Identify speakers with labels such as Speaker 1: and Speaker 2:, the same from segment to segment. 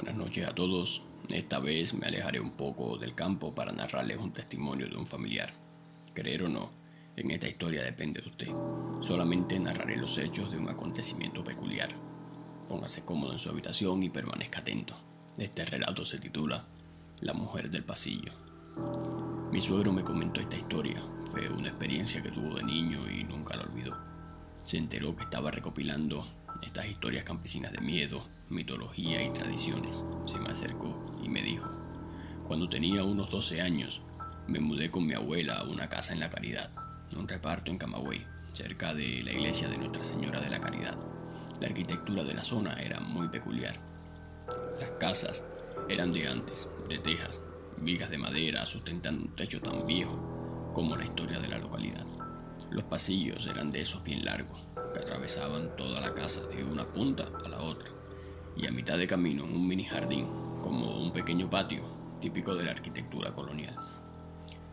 Speaker 1: noches a todos. Esta vez me alejaré un poco del campo para narrarles un testimonio de un familiar. Creer o no, en esta historia depende de usted. Solamente narraré los hechos de un acontecimiento peculiar. Póngase cómodo en su habitación y permanezca atento. Este relato se titula La mujer del pasillo. Mi suegro me comentó esta historia. Fue una experiencia que tuvo de niño y nunca la olvidó. Se enteró que estaba recopilando estas historias campesinas de miedo, mitología y tradiciones. Se me acercó y me dijo, cuando tenía unos 12 años, me mudé con mi abuela a una casa en La Caridad, un reparto en Camagüey, cerca de la iglesia de Nuestra Señora de la Caridad. La arquitectura de la zona era muy peculiar. Las casas eran de antes, de tejas, vigas de madera sustentando un techo tan viejo como la historia de la localidad. Los pasillos eran de esos bien largos, que atravesaban toda la casa de una punta a la otra, y a mitad de camino un mini jardín, como un pequeño patio típico de la arquitectura colonial.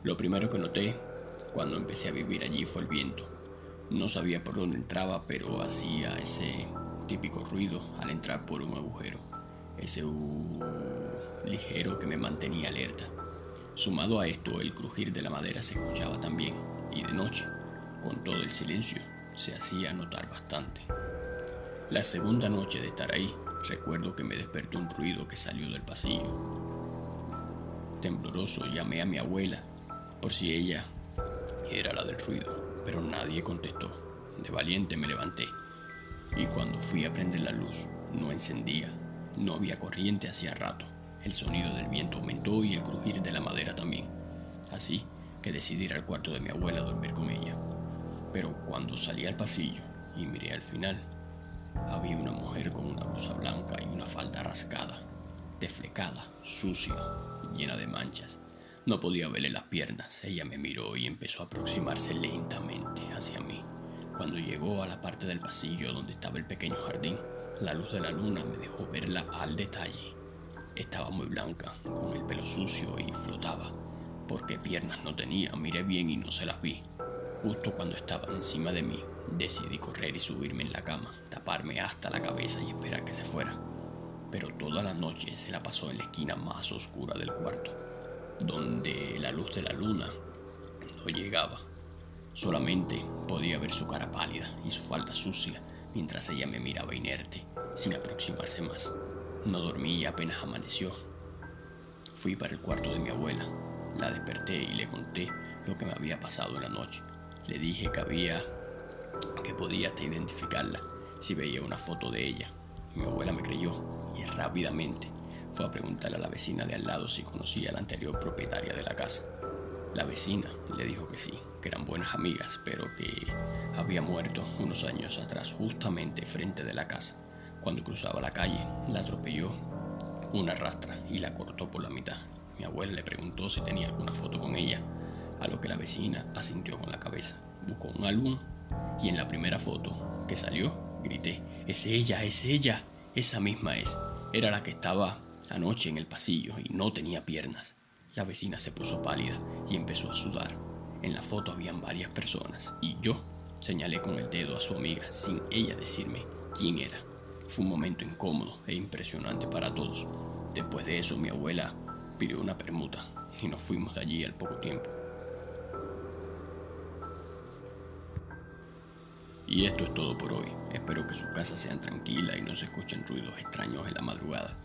Speaker 1: Lo primero que noté cuando empecé a vivir allí fue el viento. No sabía por dónde entraba, pero hacía ese típico ruido al entrar por un agujero, ese ligero que me mantenía alerta. Sumado a esto, el crujir de la madera se escuchaba también, y de noche, con todo el silencio, se hacía notar bastante. La segunda noche de estar ahí, recuerdo que me despertó un ruido que salió del pasillo. Tembloroso llamé a mi abuela por si ella era la del ruido, pero nadie contestó. De valiente me levanté y cuando fui a prender la luz no encendía, no había corriente hacía rato. El sonido del viento aumentó y el crujir de la madera también. Así que decidí ir al cuarto de mi abuela a dormir con ella. Pero cuando salí al pasillo y miré al final, había una mujer con una blusa blanca y una falda rasgada, desflecada, sucia, llena de manchas. No podía verle las piernas. Ella me miró y empezó a aproximarse lentamente hacia mí. Cuando llegó a la parte del pasillo donde estaba el pequeño jardín, la luz de la luna me dejó verla al detalle. Estaba muy blanca, con el pelo sucio y flotaba. Porque piernas no tenía, miré bien y no se las vi. Justo cuando estaban encima de mí, decidí correr y subirme en la cama, taparme hasta la cabeza y esperar que se fuera. Pero toda la noche se la pasó en la esquina más oscura del cuarto, donde la luz de la luna no llegaba. Solamente podía ver su cara pálida y su falda sucia mientras ella me miraba inerte, sin aproximarse más. No dormí y apenas amaneció. Fui para el cuarto de mi abuela. La desperté y le conté lo que me había pasado en la noche. Le dije que había que podía hasta identificarla si veía una foto de ella. Mi abuela me creyó y rápidamente fue a preguntarle a la vecina de al lado si conocía a la anterior propietaria de la casa. La vecina le dijo que sí, que eran buenas amigas, pero que había muerto unos años atrás justamente frente de la casa. Cuando cruzaba la calle, la atropelló una rastra y la cortó por la mitad. Mi abuela le preguntó si tenía alguna foto con ella a lo que la vecina asintió con la cabeza. Buscó un álbum y en la primera foto que salió grité, es ella, es ella, esa misma es. Era la que estaba anoche en el pasillo y no tenía piernas. La vecina se puso pálida y empezó a sudar. En la foto habían varias personas y yo señalé con el dedo a su amiga sin ella decirme quién era. Fue un momento incómodo e impresionante para todos. Después de eso mi abuela pidió una permuta y nos fuimos de allí al poco tiempo. Y esto es todo por hoy. Espero que sus casas sean tranquilas y no se escuchen ruidos extraños en la madrugada.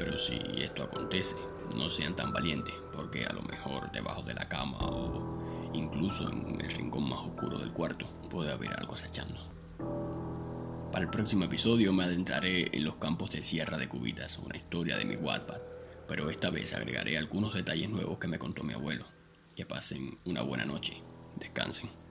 Speaker 1: Pero si esto acontece, no sean tan valientes, porque a lo mejor debajo de la cama o incluso en el rincón más oscuro del cuarto puede haber algo acechando. Para el próximo episodio me adentraré en los campos de Sierra de Cubitas, una historia de mi Wattpad, pero esta vez agregaré algunos detalles nuevos que me contó mi abuelo. Que pasen una buena noche. Descansen.